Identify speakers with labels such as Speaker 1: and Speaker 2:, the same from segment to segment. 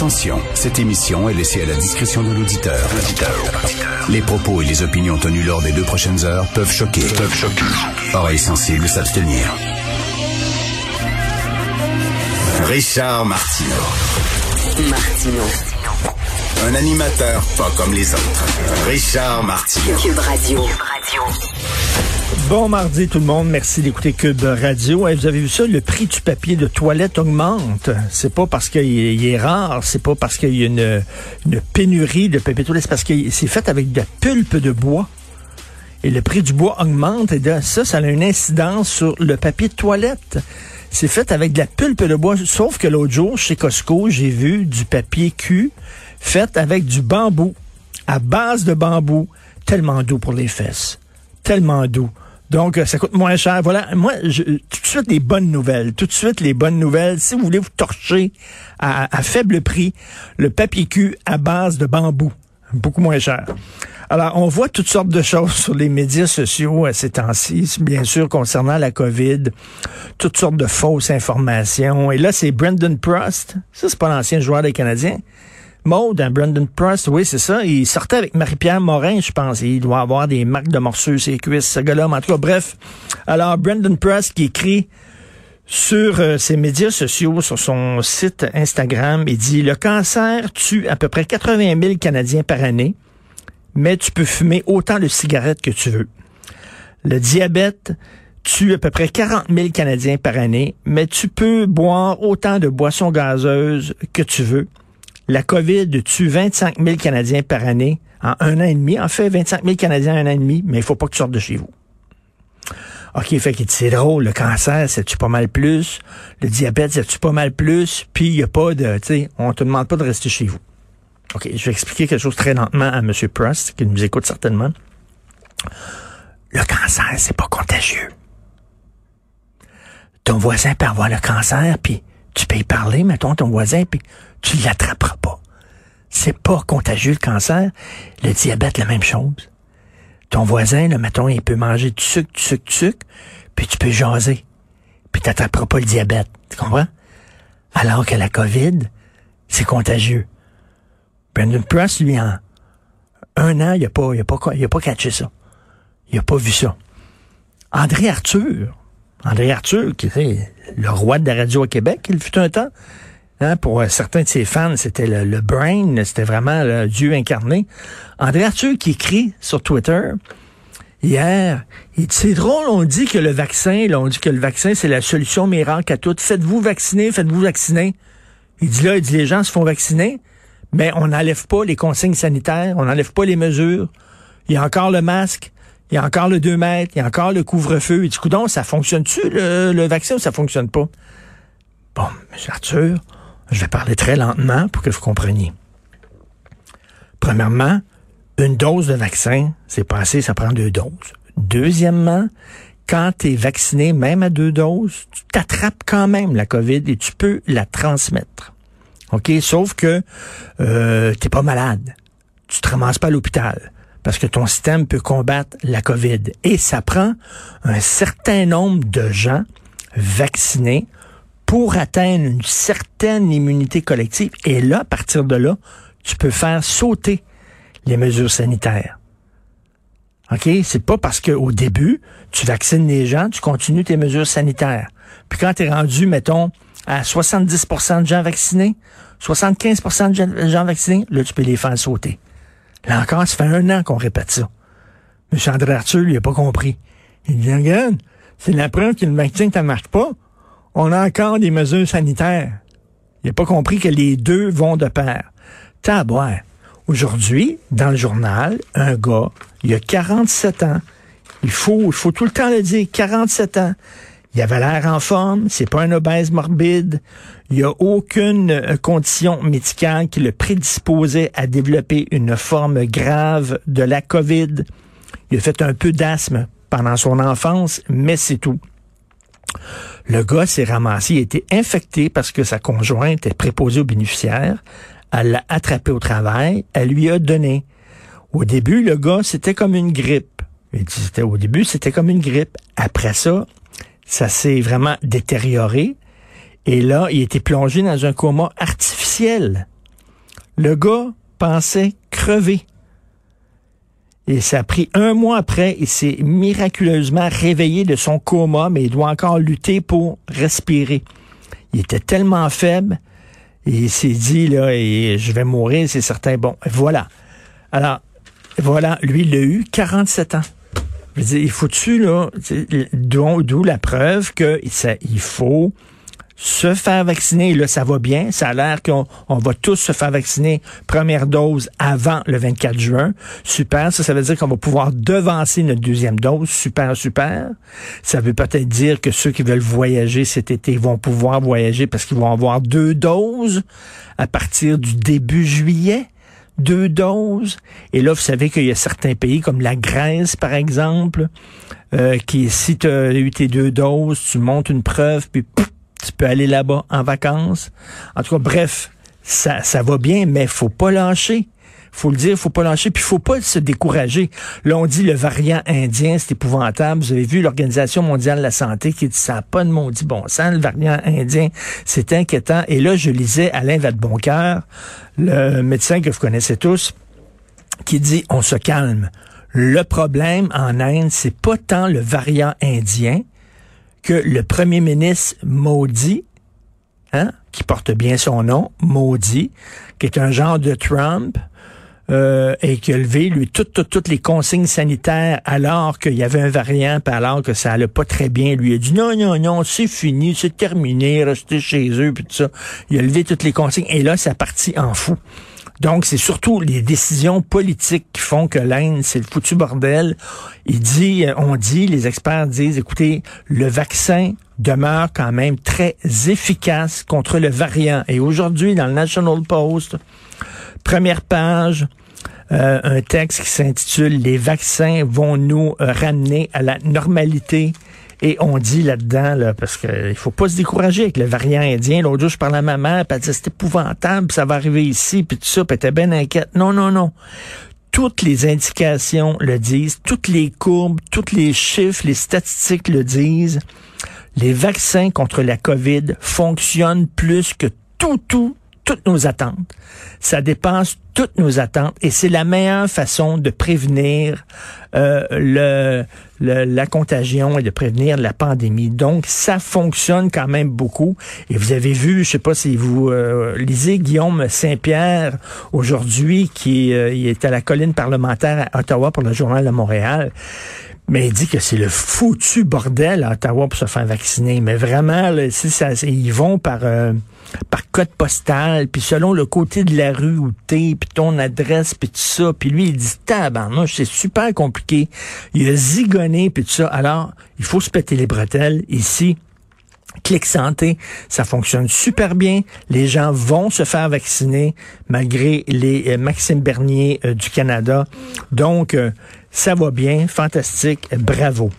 Speaker 1: Attention, cette émission est laissée à la discrétion de l'auditeur. Les propos et les opinions tenues lors des deux prochaines heures peuvent choquer. Peuvent choquer. Oreilles sensibles s'abstenir. Richard Martineau.
Speaker 2: Martino.
Speaker 1: Un animateur pas comme les autres. Richard Martineau.
Speaker 2: Cube Radio.
Speaker 3: Bon mardi tout le monde, merci d'écouter Cube Radio. Vous avez vu ça, le prix du papier de toilette augmente. C'est pas parce qu'il est, est rare, c'est pas parce qu'il y a une, pénurie de papier de toilette, c'est parce que c'est fait avec de la pulpe de bois. Et le prix du bois augmente et ça, ça a une incidence sur le papier de toilette. C'est fait avec de la pulpe de bois, sauf que l'autre jour, chez Costco, j'ai vu du papier cul fait avec du bambou, à base de bambou, tellement doux pour les fesses. Tellement doux. Donc, euh, ça coûte moins cher. Voilà, moi, je, tout de suite, les bonnes nouvelles. Tout de suite, les bonnes nouvelles. Si vous voulez vous torcher à, à faible prix, le papier cul à base de bambou. Beaucoup moins cher. Alors, on voit toutes sortes de choses sur les médias sociaux à ces temps-ci, bien sûr, concernant la COVID, toutes sortes de fausses informations. Et là, c'est Brendan Prost. Ça, c'est pas l'ancien joueur des Canadiens. Maud, hein, Brendan Prost, oui, c'est ça. Il sortait avec Marie-Pierre Morin, je pense. Il doit avoir des marques de morceaux ses cuisses, ce gars-là. En tout cas, bref. Alors, Brendan Prost qui écrit sur euh, ses médias sociaux, sur son site Instagram, il dit, le cancer tue à peu près 80 000 Canadiens par année, mais tu peux fumer autant de cigarettes que tu veux. Le diabète tue à peu près 40 000 Canadiens par année, mais tu peux boire autant de boissons gazeuses que tu veux. La COVID tue 25 000 Canadiens par année en un an et demi. En fait, 25 000 Canadiens en un an et demi, mais il faut pas que tu sortes de chez vous. OK, fait que c'est drôle, le cancer, tue pas mal plus, le diabète, tue pas mal plus, puis il y a pas de, tu sais, on te demande pas de rester chez vous. OK, je vais expliquer quelque chose très lentement à M. Prost, qui nous écoute certainement. Le cancer, c'est pas contagieux. Ton voisin peut avoir le cancer, puis tu peux y parler, mettons, ton voisin, puis tu l'attraperas pas. C'est pas contagieux, le cancer. Le diabète, la même chose. Ton voisin, là, mettons, il peut manger du sucre, du sucre, du sucre, puis tu peux jaser. Puis t'attraperas pas le diabète. Tu comprends? Alors que la COVID, c'est contagieux. Brendan Press, lui, en un an, il a pas, il a pas, il a pas catché ça. Il a pas vu ça. André Arthur, André Arthur, qui est le roi de la radio au Québec, il fut un temps. Hein, pour certains de ses fans, c'était le, le brain, c'était vraiment le Dieu incarné. André Arthur qui écrit sur Twitter hier, il dit, c'est drôle, on dit que le vaccin, là, on dit que le vaccin, c'est la solution miracle à tout. Faites-vous vacciner, faites-vous vacciner. Il dit là, il dit les gens se font vacciner, mais on n'enlève pas les consignes sanitaires, on n'enlève pas les mesures. Il y a encore le masque, il y a encore le 2 mètres, il y a encore le couvre-feu. Il dit, coudon, ça fonctionne-tu, le, le vaccin, ou ça fonctionne pas? Bon, M. Arthur, je vais parler très lentement pour que vous compreniez. Premièrement, une dose de vaccin, c'est pas assez, ça prend deux doses. Deuxièmement, quand tu es vacciné, même à deux doses, tu t'attrapes quand même la COVID et tu peux la transmettre. OK? Sauf que euh, tu pas malade. Tu te ramasses pas à l'hôpital parce que ton système peut combattre la COVID. Et ça prend un certain nombre de gens vaccinés pour atteindre une certaine immunité collective. Et là, à partir de là, tu peux faire sauter les mesures sanitaires. OK? C'est pas parce qu'au début, tu vaccines les gens, tu continues tes mesures sanitaires. Puis quand tu es rendu, mettons, à 70% de gens vaccinés, 75% de gens vaccinés, là, tu peux les faire sauter. Là encore, ça fait un an qu'on répète ça. M. André Arthur, lui, il pas compris. Il dit, regarde, c'est la preuve que le vaccin, ça marche pas. On a encore des mesures sanitaires. Il n'a pas compris que les deux vont de pair. Tabouin. Aujourd'hui, dans le journal, un gars, il a 47 ans. Il faut, il faut tout le temps le dire, 47 ans. Il avait l'air en forme, c'est pas un obèse morbide. Il n'y a aucune euh, condition médicale qui le prédisposait à développer une forme grave de la COVID. Il a fait un peu d'asthme pendant son enfance, mais c'est tout. Le gars s'est ramassé, il a été infecté parce que sa conjointe est préposée aux bénéficiaires. Elle l'a attrapé au travail, elle lui a donné. Au début, le gars, c'était comme une grippe. Au début, c'était comme une grippe. Après ça, ça s'est vraiment détérioré. Et là, il était plongé dans un coma artificiel. Le gars pensait crever. Et ça a pris un mois après, il s'est miraculeusement réveillé de son coma, mais il doit encore lutter pour respirer. Il était tellement faible, et il s'est dit, là, je vais mourir, c'est certain. Bon, voilà. Alors, voilà, lui, il a eu 47 ans. Je veux dire, il faut-tu, là, d'où la preuve que il faut se faire vacciner. Là, ça va bien. Ça a l'air qu'on on va tous se faire vacciner première dose avant le 24 juin. Super. Ça, ça veut dire qu'on va pouvoir devancer notre deuxième dose. Super, super. Ça veut peut-être dire que ceux qui veulent voyager cet été vont pouvoir voyager parce qu'ils vont avoir deux doses à partir du début juillet deux doses. Et là, vous savez qu'il y a certains pays, comme la Grèce, par exemple, euh, qui, si tu as eu tes deux doses, tu montes une preuve, puis tu peux aller là-bas en vacances. En tout cas, bref, ça, ça va bien, mais faut pas lâcher. Faut le dire, faut pas lâcher, puis faut pas se décourager. Là, on dit le variant indien, c'est épouvantable. Vous avez vu l'Organisation mondiale de la santé qui dit ça n'a pas de maudit bon sens, le variant indien, c'est inquiétant. Et là, je lisais Alain Vadeboncoeur, le médecin que vous connaissez tous, qui dit on se calme. Le problème en Inde, c'est pas tant le variant indien, que le premier ministre maudit, hein, qui porte bien son nom, maudit, qui est un genre de Trump, euh, et qui a levé, lui, toutes, toutes, les consignes sanitaires alors qu'il y avait un variant, alors que ça allait pas très bien. Lui a dit non, non, non, c'est fini, c'est terminé, restez chez eux, puis tout ça. Il a levé toutes les consignes, et là, ça partit en fou. Donc, c'est surtout les décisions politiques qui font que l'Inde, c'est le foutu bordel. Il dit, euh, on dit, les experts disent, écoutez, le vaccin demeure quand même très efficace contre le variant. Et aujourd'hui, dans le National Post, première page, euh, un texte qui s'intitule Les vaccins vont nous ramener à la normalité. Et on dit là-dedans, là, parce qu'il faut pas se décourager avec le variant indien. L'autre jour, je parlais à ma mère, puis elle disait, c'est épouvantable, ça va arriver ici, puis tout ça, puis elle était bien inquiète. Non, non, non. Toutes les indications le disent, toutes les courbes, tous les chiffres, les statistiques le disent. Les vaccins contre la COVID fonctionnent plus que tout, tout, toutes nos attentes. Ça dépasse toutes nos attentes et c'est la meilleure façon de prévenir euh, le, la contagion et de prévenir la pandémie. Donc, ça fonctionne quand même beaucoup. Et vous avez vu, je sais pas si vous euh, lisez Guillaume Saint-Pierre aujourd'hui, qui euh, est à la colline parlementaire à Ottawa pour le Journal de Montréal. Mais il dit que c'est le foutu bordel à Ottawa pour se faire vacciner. Mais vraiment, là, si ça, ils vont par par code postal, puis selon le côté de la rue où t'es, puis ton adresse, puis tout ça. Puis lui, il dit, tabarnouche, c'est super compliqué. Il a zigonné, puis tout ça. Alors, il faut se péter les bretelles ici. Clic Santé, ça fonctionne super bien. Les gens vont se faire vacciner malgré les euh, Maxime Bernier euh, du Canada. Donc, euh, ça va bien, fantastique, bravo.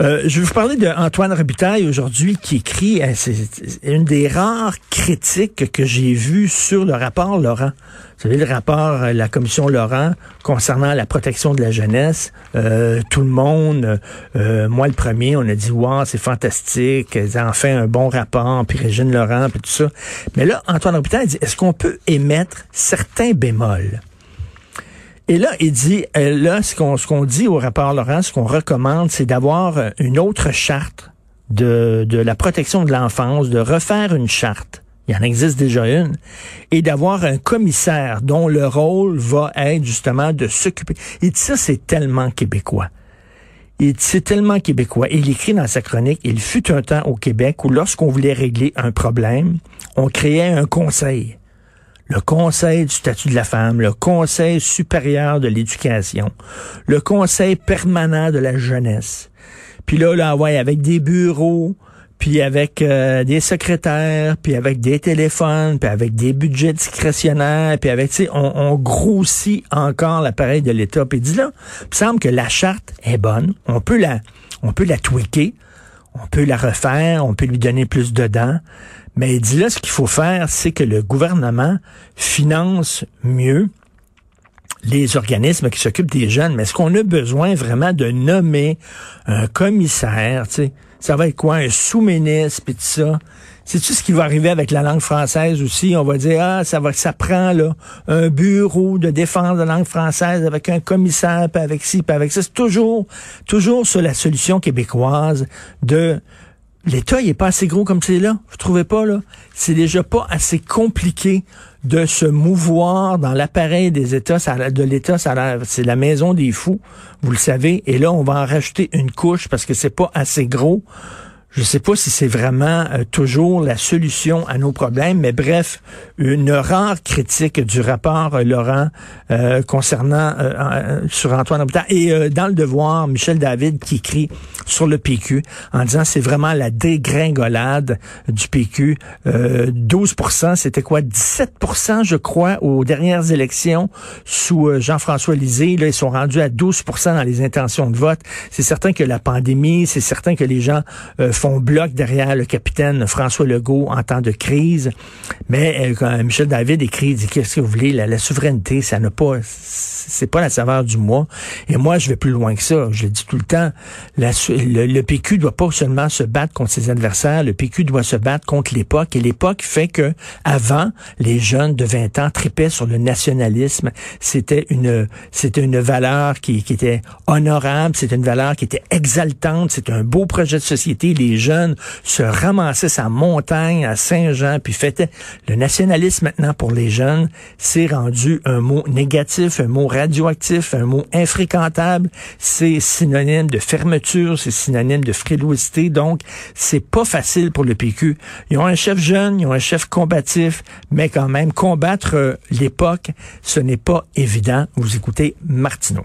Speaker 3: Euh, je vais vous parler d'Antoine Robitaille aujourd'hui qui écrit, euh, c'est une des rares critiques que j'ai vues sur le rapport Laurent. Vous savez, le rapport de la commission Laurent concernant la protection de la jeunesse, euh, tout le monde, moi le premier, on a dit, wow, c'est fantastique, ils ont un bon rapport, puis Régine Laurent, puis tout ça. Mais là, Antoine Robitaille dit, est-ce qu'on peut émettre certains bémols? Et là, il dit, euh, là, ce qu'on dit au rapport Laurent, ce qu'on recommande, c'est d'avoir euh, une autre charte de, de la protection de l'enfance, de refaire une charte. Il y en existe déjà une. Et d'avoir un commissaire dont le rôle va être justement de s'occuper. Il dit ça, c'est tellement québécois. Dit c'est tellement québécois. il écrit dans sa chronique, il fut un temps au Québec où lorsqu'on voulait régler un problème, on créait un conseil le Conseil du statut de la femme, le Conseil supérieur de l'éducation, le Conseil permanent de la jeunesse. Puis là, là, ouais, avec des bureaux, puis avec euh, des secrétaires, puis avec des téléphones, puis avec des budgets discrétionnaires, puis avec, tu sais, on, grossit encore l'appareil de l'État. Puis dit là, il me semble que la charte est bonne, on peut la, on peut la tweaker, on peut la refaire, on peut lui donner plus de dents, mais il dit là, ce qu'il faut faire, c'est que le gouvernement finance mieux les organismes qui s'occupent des jeunes. Mais est-ce qu'on a besoin vraiment de nommer un commissaire, tu sais? Ça va être quoi? Un sous-ministre, puis tout ça? C'est-tu ce qui va arriver avec la langue française aussi? On va dire, ah, ça va, ça prend, là, un bureau de défense de la langue française avec un commissaire, puis avec ci, puis avec ça. C'est toujours, toujours sur la solution québécoise de L'État, il est pas assez gros comme c'est là. Vous trouvez pas, là? C'est déjà pas assez compliqué de se mouvoir dans l'appareil des États. Ça, de l'État, c'est la maison des fous. Vous le savez. Et là, on va en rajouter une couche parce que c'est pas assez gros. Je sais pas si c'est vraiment euh, toujours la solution à nos problèmes, mais bref, une rare critique du rapport euh, Laurent euh, concernant sur Antoine Robitaille. Et dans le devoir, Michel David qui écrit sur le PQ en disant c'est vraiment la dégringolade du PQ. 12% c'était quoi? 17% je crois aux dernières élections sous Jean-François Lisée. Là, ils sont rendus à 12% dans les intentions de vote. C'est certain que la pandémie, c'est certain que les gens font bloc derrière le capitaine François Legault en temps de crise. Mais euh, quand Michel David écrit, dit qu'est-ce que vous voulez, la, souveraineté, ça n'a pas, c'est pas la saveur du mois. Et moi, je vais plus loin que ça. Je le dis tout le temps. Le, PQ doit pas seulement se battre contre ses adversaires. Le PQ doit se battre contre l'époque. Et l'époque fait que avant, les jeunes de 20 ans tripaient sur le nationalisme. C'était une, c'était une valeur qui, qui était honorable. C'était une valeur qui était exaltante. C'était un beau projet de société. Les jeunes se ramassaient sa montagne à Saint-Jean puis fêtaient. Le nationalisme maintenant pour les jeunes, c'est rendu un mot négatif, un mot radioactif, un mot infréquentable. C'est synonyme de fermeture, c'est synonyme de frilosité. Donc, c'est pas facile pour le PQ. Ils ont un chef jeune, ils ont un chef combatif, mais quand même, combattre euh, l'époque, ce n'est pas évident. Vous écoutez Martineau.